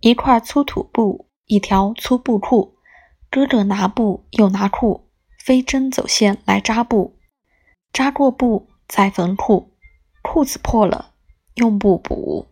一块粗土布一条粗布裤哥哥拿布又拿裤飞针走线来扎布。扎过布再缝裤裤子破了用布补。